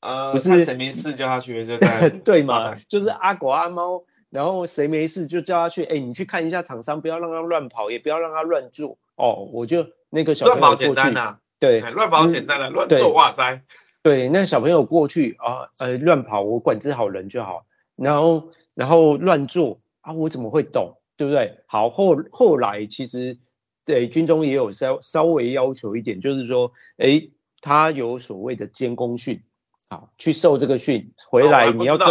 Speaker 1: 呃，不是谁没事叫他去就在
Speaker 2: 对嘛？就是阿狗阿猫，然后谁没事就叫他去。哎，你去看一下厂商，不要让他乱跑，也不要让他乱做。哦，我就那个小朋友过去。乱跑简单
Speaker 1: 啊，对，乱跑简单的、啊，乱做哇哉。
Speaker 2: 对，那小朋友过去啊，呃，乱跑，我管制好人就好。然后，然后乱做啊，我怎么会懂，对不对？好，后后来其实对军中也有稍稍微要求一点，就是说，诶，他有所谓的监工训，好，去受这个训，回来你要
Speaker 1: 这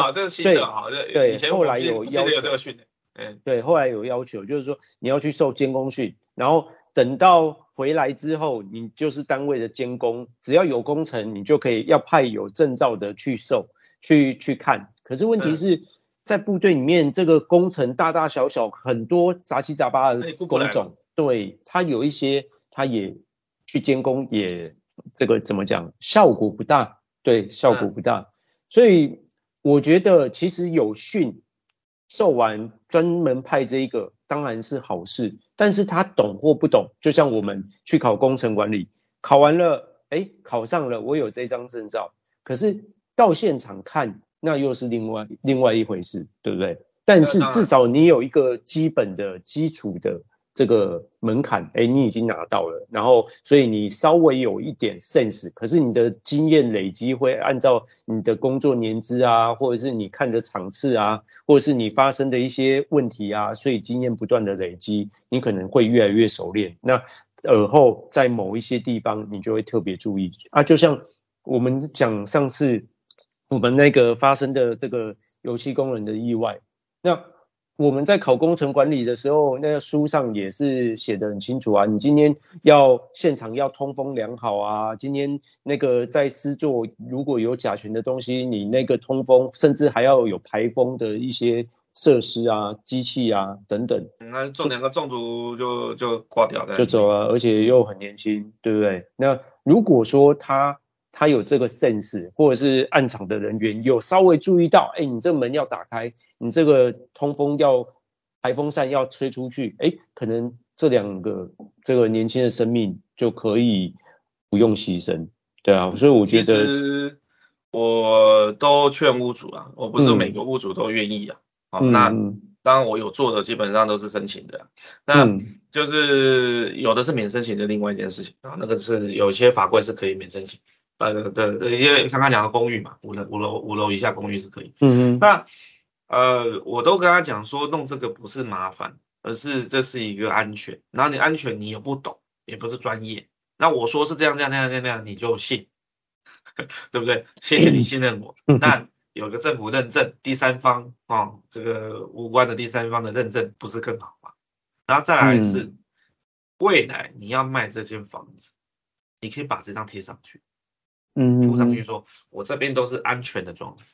Speaker 2: 对对，以前后来有要求
Speaker 1: 有这个训，
Speaker 2: 嗯，对，后来有要求，就是说你要去受监工训，然后等到。回来之后，你就是单位的监工，只要有工程，你就可以要派有证照的去受，去去看。可是问题是、嗯、在部队里面，这个工程大大小小很多杂七杂八的工种，对，他有一些他也去监工，也这个怎么讲，效果不大，对，效果不大。嗯、所以我觉得其实有训受完，专门派这一个。当然是好事，但是他懂或不懂，就像我们去考工程管理，考完了，哎，考上了，我有这张证照，可是到现场看，那又是另外另外一回事，对不对？但是至少你有一个基本的基础的。这个门槛，哎，你已经拿到了，然后所以你稍微有一点 sense，可是你的经验累积会按照你的工作年资啊，或者是你看的场次啊，或者是你发生的一些问题啊，所以经验不断的累积，你可能会越来越熟练。那尔后在某一些地方，你就会特别注意啊，就像我们讲上次我们那个发生的这个油漆工人的意外，那。我们在考工程管理的时候，那个书上也是写得很清楚啊。你今天要现场要通风良好啊，今天那个在施作如果有甲醛的东西，你那个通风甚至还要有排风的一些设施啊、机器啊等等。
Speaker 1: 那中两个中毒就就挂掉的，
Speaker 2: 就走了，而且又很年轻，对不对？那如果说他。他有这个 sense，或者是暗场的人员有稍微注意到，哎，你这个门要打开，你这个通风要排风扇要吹出去，哎，可能这两个这个年轻的生命就可以不用牺牲，对啊，所以我觉得，其
Speaker 1: 实我都劝屋主啊，我不是每个屋主都愿意啊，好、嗯，那当然我有做的基本上都是申请的，那就是有的是免申请的另外一件事情啊，那个是有些法规是可以免申请。呃，对对，因为刚刚讲的公寓嘛，五楼五楼五楼以下公寓是可以。
Speaker 2: 嗯嗯。
Speaker 1: 那呃，我都跟他讲说，弄这个不是麻烦，而是这是一个安全。然后你安全，你又不懂，也不是专业。那我说是这样这样那样那样，你就信，对不对？谢谢你信任我。
Speaker 2: 嗯、
Speaker 1: 那有个政府认证，第三方啊、哦，这个无关的第三方的认证不是更好吗？然后再来是、嗯、未来你要卖这间房子，你可以把这张贴上去，嗯，贴上去说，我这边都是安全的状态，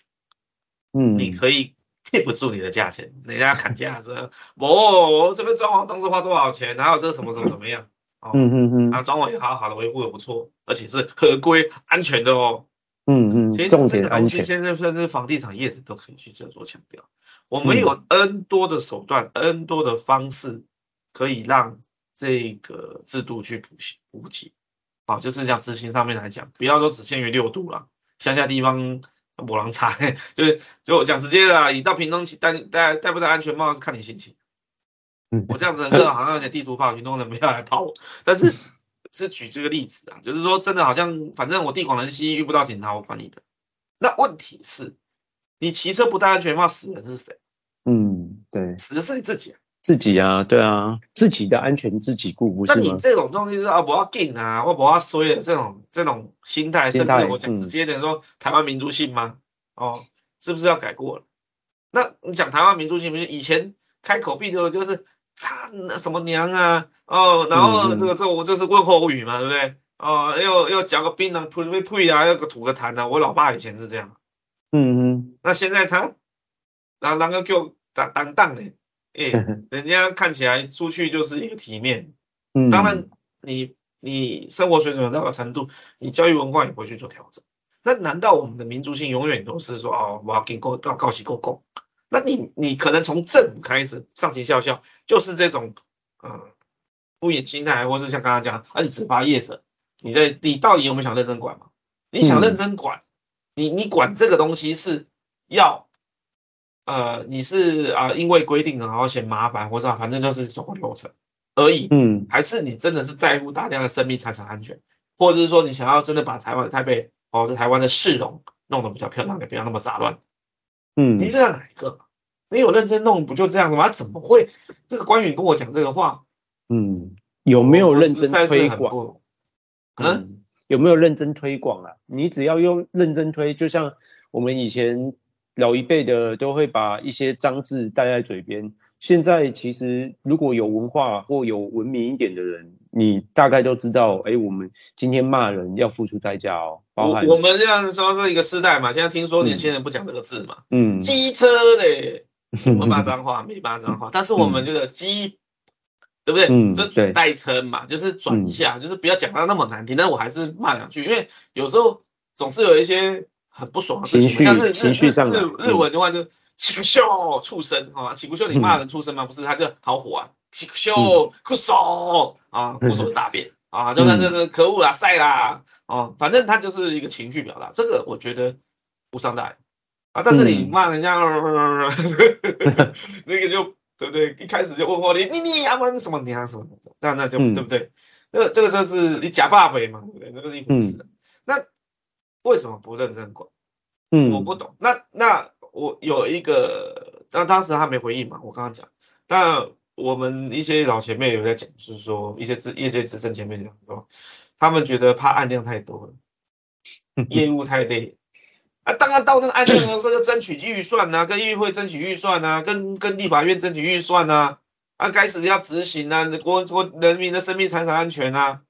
Speaker 1: 嗯，你可以。贴不住你的价钱，人家砍价说，哦，我这边装潢当时花多少钱，然后这什么什么怎么样？哦、嗯嗯嗯，啊装潢也好好的维护的不错，而且是合规安全的哦。嗯嗯，其实这个东西现在算是房地产业者都可以去这做强调，我们有 N 多的手段、嗯、，N 多的方式可以让这个制度去普及普及。好、哦，就是讲执行上面来讲，不要说只限于六度了，乡下地方。不能差，就是就讲直接的啊，你到屏东去戴戴戴不戴安全帽是看你心情。嗯，我这样子很热，好像有点地图炮，屏东人不要来跑我。但是是举这个例子啊，就是说真的好像，反正我地广人稀，遇不到警察我管你的。那问题是，你骑车不戴安全帽死人是谁？嗯，对，死的是你自己啊。
Speaker 2: 自己啊，对啊，自己的安全自己顾，不是吗？
Speaker 1: 那你这种东西是啊，不要紧啊，我不要衰的这种这种心态，甚至我讲直接点说，台湾民族性吗？哦，是不是要改过了？那你讲台湾民族性，不是以前开口闭口就是操什么娘啊，哦，然后这个这我这是问候语嘛，对不对？哦，又又嚼个槟榔吐个呸啊，又个吐个痰啊，我老爸以前是这样。嗯嗯，那现在他，然后那个叫当当当的。哎、欸，人家看起来出去就是一个体面，嗯，当然你你生活水准到个程度，你教育文化也会去做调整。那难道我们的民族性永远都是说哦，我要给够到高级够够？那你你可能从政府开始上行下效，就是这种嗯敷衍心态，或是像刚刚讲，啊你只发业者，你在你到底有没有想认真管嘛？你想认真管，嗯、你你管这个东西是要。呃，你是啊，因为规定然后嫌麻烦，或者反正就是走个流程而已，嗯，还是你真的是在乎大家的生命财产安全，或者是说你想要真的把台湾台北哦，这台湾的市容弄得比较漂亮，也不要那么杂乱，嗯，你是哪一个？你有认真弄不就这样吗？怎么会？这个官员跟我讲这个话，
Speaker 2: 嗯，有没有认真推广？嗯，有没有认真推广啊？你只要用认真推，就像我们以前。老一辈的都会把一些脏字带在嘴边。现在其实如果有文化或有文明一点的人，你大概都知道，哎、欸，我们今天骂人要付出代价哦。包含
Speaker 1: 我，我们这样说是一个世代嘛，现在听说年轻人不讲这个字嘛。嗯。机车的，我们骂脏话没骂脏话，但是我们这个机，嗯、对不对？嗯。这代称嘛，就是转一下，就是不要讲到那么难听，但我还是骂两句，因为有时候总是有一些。很不爽的事情，情绪情绪上日日文的话就气不秀畜生啊，气不秀你骂人畜生吗？不是，他就好火啊，气不秀酷手啊，酷手的大便啊，就跟这个可恶啦晒啦哦，反正他就是一个情绪表达，这个我觉得无伤大雅啊。但是你骂人家，那个就对不对？一开始就问我你你你啊问什么你啊什么的，那那就对不对？那这个就是你假爸爸嘛，对不对？这个是一回事。那为什么不认真管？嗯，我不懂。那那我有一个，那当时他没回应嘛，我刚刚讲。但我们一些老前辈有在讲，就是说一些资业界资深前辈讲说，他们觉得怕案量太多了，业务太累。啊，当然到那个案量的时候就争取预算啊，跟议会争取预算啊，跟跟立法院争取预算啊，啊，开始要执行啊，国国人民的生命财产安全啊，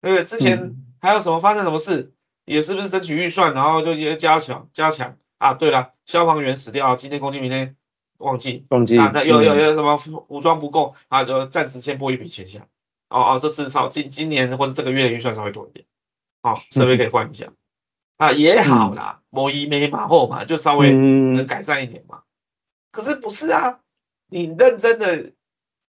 Speaker 1: 对不对？之前还有什么发生什么事？也是不是争取预算，然后就也加强加强啊？对了，消防员死掉，今天攻击，明天忘记忘记啊？那有有有什么武装不够啊？就暂时先拨一笔钱下。哦哦，这次少今今年或者这个月的预算稍微多一点，哦，设备可以换一下啊，也好啦，某一没马后嘛，就稍微能改善一点嘛。可是不是啊？你认真的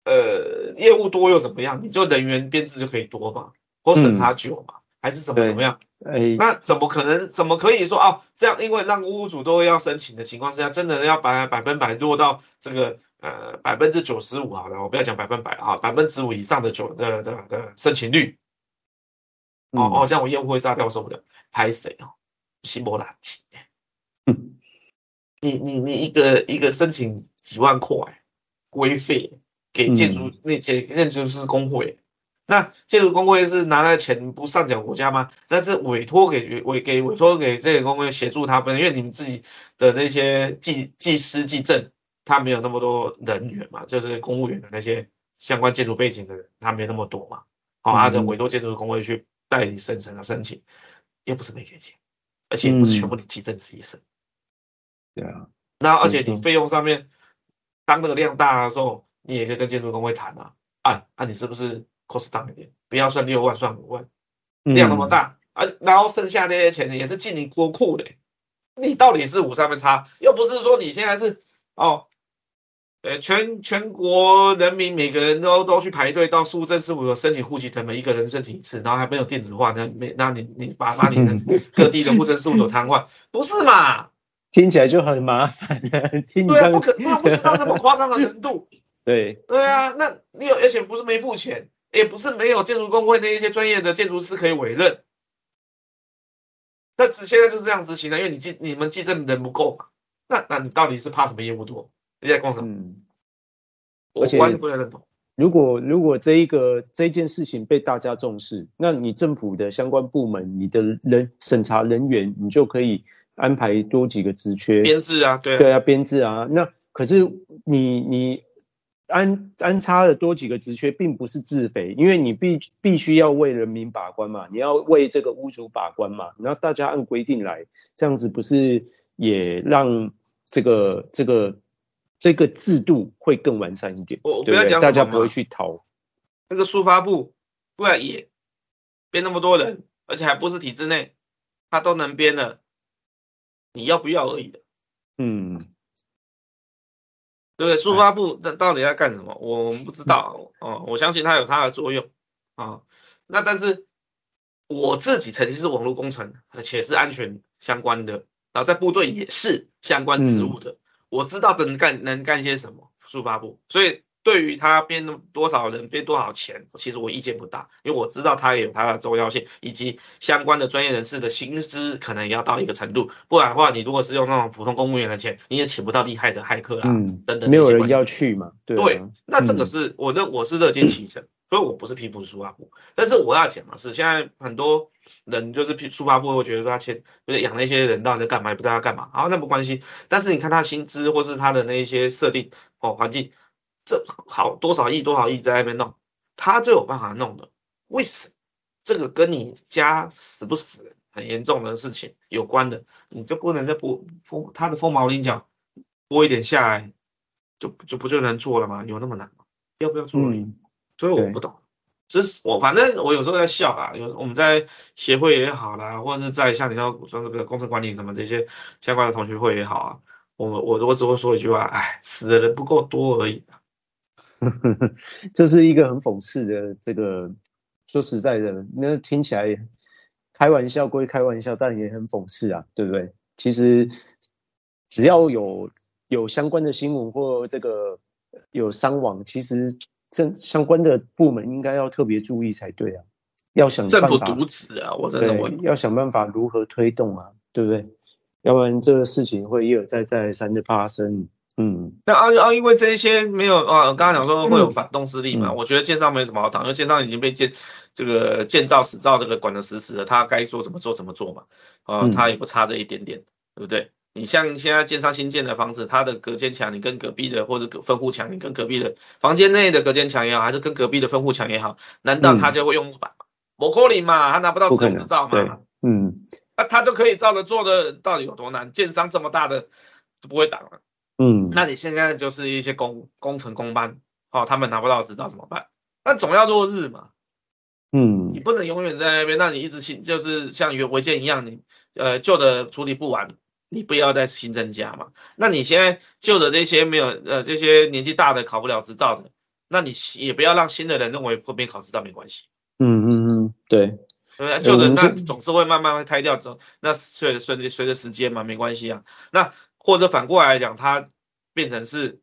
Speaker 1: 呃业务多又怎么样？你就人员编制就可以多嘛，或审查久嘛。还是怎么怎么样？哎，那怎么可能？怎么可以说啊？这样，因为让屋主都要申请的情况之下，真的要百百分百落到这个呃百分之九十五好了，我不要讲百分百啊，百分之五以上的九的的的申请率。哦哦，这样我业务会炸掉受不了，拍谁哦？心波垃圾。嗯，你你你一个一个申请几万块规费给建筑那建建筑师工会。那建筑工会是拿来钱不上缴国家吗？但是委托给委给委托给这个工会协助他们，因为你们自己的那些技技师技证，他没有那么多人员嘛，就是公务员的那些相关建筑背景的人，他没有那么多嘛。好、哦，他就委托建筑工会去代理审审啊申请，又不是没给钱，而且不是全部你技正自己审。
Speaker 2: 对啊，
Speaker 1: 那而且你费用上面，当那个量大的时候，你也可以跟建筑工会谈啊，啊，啊你是不是？cost down 一点，不要算六万，算五万，量那么大，啊，然后剩下那些钱也是进你国库的，你到底是五三分差，又不是说你现在是哦，呃，全全国人民每个人都都去排队到苏政事务所申请户籍謄本，一个人申请一次，然后还没有电子化，那没，那你你把把你的各地的户政事务所瘫痪，不是嘛？
Speaker 2: 听起来就很麻烦，听
Speaker 1: 对啊，不可不不是到那么夸张的程度，
Speaker 2: 对
Speaker 1: 对啊，那你有而且不是没付钱。也不是没有建筑工会那一些专业的建筑师可以委任，但是现在就是这样执行的，因为你记你们记证人不够嘛，那那你到底是怕什么业务多？你在干什么？
Speaker 2: 嗯，
Speaker 1: 而且不能认同。
Speaker 2: 如果如果这一个这一件事情被大家重视，那你政府的相关部门，你的人审查人员，你就可以安排多几个职缺
Speaker 1: 编制啊，对
Speaker 2: 对啊，编制啊。那可是你你。安安插了多几个职缺，并不是自肥，因为你必必须要为人民把关嘛，你要为这个屋主把关嘛，然后大家按规定来，这样子不是也让这个这个这个制度会更完善一点？
Speaker 1: 我我不要讲，
Speaker 2: 大家不会去逃。
Speaker 1: 那个书发部不然也编那么多人，而且还不是体制内，他都能编了，你要不要而已的。
Speaker 2: 嗯。
Speaker 1: 对不对？速发部那到底在干什么？我们不知道哦。我相信它有它的作用啊。那但是我自己曾经是网络工程，而且是安全相关的，然后在部队也是相关职务的，嗯、我知道能干能干些什么。速发部，所以。对于他编多少人编多少钱，其实我意见不大，因为我知道他也有他的重要性，以及相关的专业人士的薪资可能也要到一个程度，不然的话，你如果是用那种普通公务员的钱，你也请不到厉害的骇客啊，嗯、等等。
Speaker 2: 没有人要去嘛？对，
Speaker 1: 对，那这个是、嗯、我认我是乐见其成，所以我不是批评书发布，但是我要讲的是，现在很多人就是批书发布会觉得说他钱就是养那些人到底在干嘛，也不知道他干嘛，好，那不关系，但是你看他薪资或是他的那一些设定哦环境。这好多少亿多少亿在那边弄，他就有办法弄的。为什么？这个跟你家死不死很严重的事情有关的，你就不能再拨拨他的凤毛麟角拨一点下来，就就不就能做了吗？有那么难吗？要不要做？嗯，所以我不懂。只是我反正我有时候在笑啊，有我们在协会也好啦，或者是在像你要说这个工程管理什么这些相关的同学会也好啊，我我我只会说一句话，哎，死的人不够多而已。
Speaker 2: 这是一个很讽刺的，这个说实在的，那听起来开玩笑归开玩笑，但也很讽刺啊，对不对？其实只要有有相关的新闻或这个有伤亡，其实这相关的部门应该要特别注意才对啊，要想
Speaker 1: 政府渎职啊，我真的我
Speaker 2: 要想办法如何推动啊，对不对？要不然这个事情会一而再再而三的发生。嗯，
Speaker 1: 那啊啊，因为这一些没有啊，刚刚讲说会有反动势力嘛，嗯、我觉得建商没什么好谈，因为建商已经被建这个建造、死造这个管得死死的，他该做怎么做怎么做嘛，啊，他也不差这一点点，对不对？你像现在建商新建的房子，它的隔间墙，你跟隔壁的或者分户墙，你跟隔壁的房间内的隔间墙也好，还是跟隔壁的分户墙也好，难道他就会用木板吗？不可能嘛，他拿不到使用执照嘛，
Speaker 2: 嗯，
Speaker 1: 那他都可以照着做的，到底有多难？建商这么大的都不会挡了。
Speaker 2: 嗯，
Speaker 1: 那你现在就是一些工工程工班，哦，他们拿不到执照怎么办？那总要落日嘛，
Speaker 2: 嗯，
Speaker 1: 你不能永远在那边，那你一直新就是像原违建一样，你呃旧的处理不完，你不要再新增加嘛。那你现在旧的这些没有呃这些年纪大的考不了执照的，那你也不要让新的人认为会没考执照没关系。
Speaker 2: 嗯嗯嗯，对，
Speaker 1: 对，旧的那总是会慢慢会拆掉走，那随随着随着时间嘛，没关系啊，那。或者反过来讲，它变成是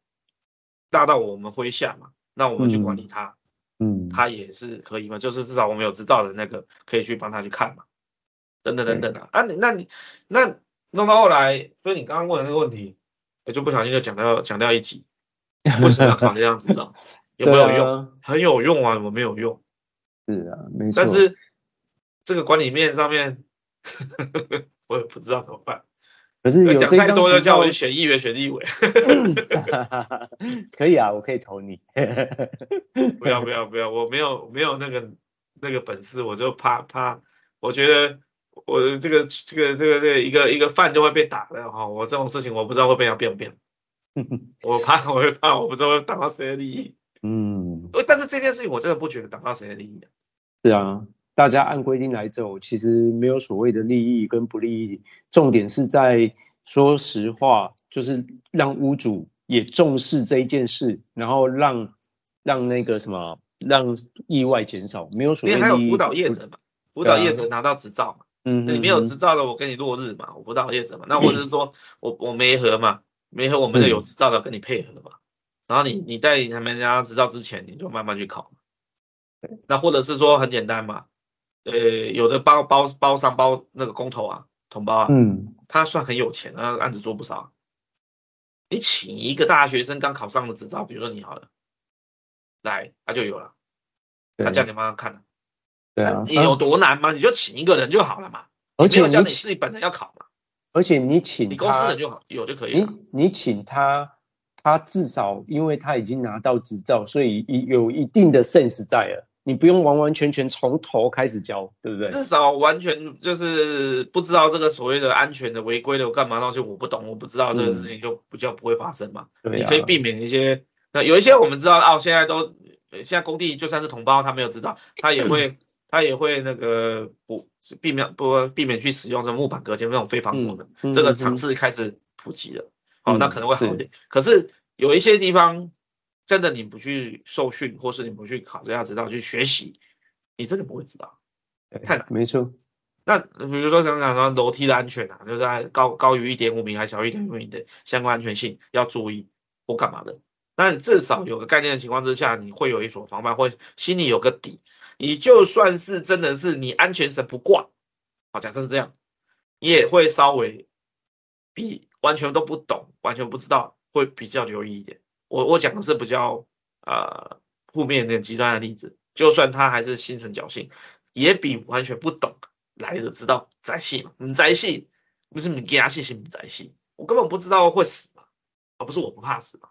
Speaker 1: 大到我们麾下嘛，那我们去管理它，
Speaker 2: 嗯，
Speaker 1: 它也是可以嘛，就是至少我们有知道的那个可以去帮他去看嘛，等等等等的啊，你那你那弄到后来，所以你刚刚问的那个问题，我就不小心就讲到讲到一集，为什么要考这样执照？有没有用？很有用啊，怎么没有用？
Speaker 2: 是啊，没错。
Speaker 1: 但是这个管理面上面，我也不知道怎么办。
Speaker 2: 可是有
Speaker 1: 讲太多就叫我去选议员、选立委。
Speaker 2: 可以啊，我可以投你。
Speaker 1: 不要不要不要，我没有没有那个那个本事，我就怕怕，我觉得我这个这个这个这个一个一个饭就会被打的哈，我这种事情我不知道会被要变不变。我怕我会怕，我不知道会挡到谁的利益。
Speaker 2: 嗯，
Speaker 1: 但是这件事情我真的不觉得挡到谁的利益。
Speaker 2: 是啊，大家按规定来走，其实没有所谓的利益跟不利益，重点是在说实话，就是让屋主也重视这一件事，然后让让那个什么，让意外减少，没有所谓的利益。
Speaker 1: 还有辅导业者嘛，辅导业者拿到执照嘛，
Speaker 2: 嗯，
Speaker 1: 你没有执照的，我跟你落日嘛，我辅导业者嘛，那或者是说我我没合嘛。没合我们的有执照的跟你配合嘛，嗯、然后你你在他们家执照之前，你就慢慢去考。那或者是说很简单嘛，呃，有的包包包商包那个工头啊，同胞啊，
Speaker 2: 嗯，
Speaker 1: 他算很有钱，那案子做不少。你请一个大学生刚考上的执照，比如说你好了，来他就有了，他叫你帮他看。
Speaker 2: 对啊，
Speaker 1: 你有多难吗？你就请一个人就好了嘛，
Speaker 2: 而且
Speaker 1: 你你自己本人要考嘛。
Speaker 2: 而且你请
Speaker 1: 你公司的就好，有就可以了。
Speaker 2: 你你请他，他至少因为他已经拿到执照，所以有一定的 sense 在了。你不用完完全全从头开始教，对不对？
Speaker 1: 至少完全就是不知道这个所谓的安全的违规的干嘛东西，我不懂，我不知道这个事情就比较不会发生嘛。
Speaker 2: 对、啊，
Speaker 1: 你可以避免一些。那有一些我们知道哦，现在都现在工地就算是同胞，他没有知道，他也会。他也会那个不避免不避免去使用这木板隔间那种非防火的，嗯、这个尝试开始普及了，哦，那可能会好一点。是可是有一些地方真的你不去受训，或是你不去考这样执照去学习，你真的不会知道，太难。
Speaker 2: 没错。
Speaker 1: 那比如说想想说楼梯的安全啊，就是在高高于一点五米还小于一点五米的相关安全性要注意或干嘛的，但至少有个概念的情况之下，你会有一所防范，或心里有个底。你就算是真的是你安全绳不挂，好，假设是这样，你也会稍微比完全都不懂、完全不知道会比较留意一点。我我讲的是比较呃负面的极端的例子，就算他还是心存侥幸，也比完全不懂来的知道在戏嘛，你在戏不是你给他信心你在戏，我根本不知道会死嘛，而不是我不怕死嘛，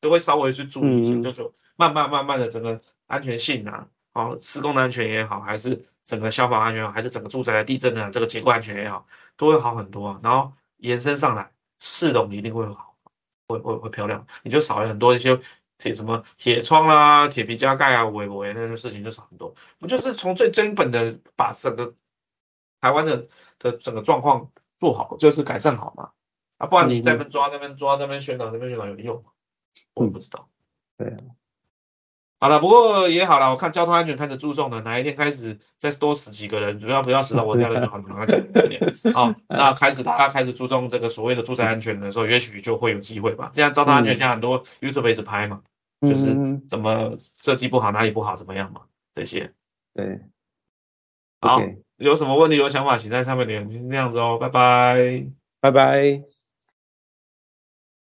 Speaker 1: 就会稍微去注意一下，就就慢慢慢慢的整个安全性啊。好，施工的安全也好，还是整个消防安全也好，还是整个住宅的地震啊这个结构安全也好，都会好很多啊。然后延伸上来，市容一定会好，会会会漂亮。你就少了很多一些铁什么铁窗啦、铁皮加盖啊、围围那些事情就少很多。不就是从最根本的把整个台湾的的整个状况做好，就是改善好嘛？啊，不然你在那边抓、那边抓、那边宣导、那边宣导有用吗？我也不知道。
Speaker 2: 对啊。
Speaker 1: 好了，不过也好了，我看交通安全开始注重了，哪一天开始再多死几个人，主要不要死到我这样的就好了。好，那开始大家开始注重这个所谓的住宅安全的时候，也许就会有机会吧。现在交通安全现在很多 YouTube 一直拍嘛，嗯、就是怎么设计不好，哪里不好，怎么样嘛，这些。
Speaker 2: 对。
Speaker 1: 好，Okay. 有什么问题有想法，请在上面留言。就这样子哦，拜拜。
Speaker 2: 拜拜。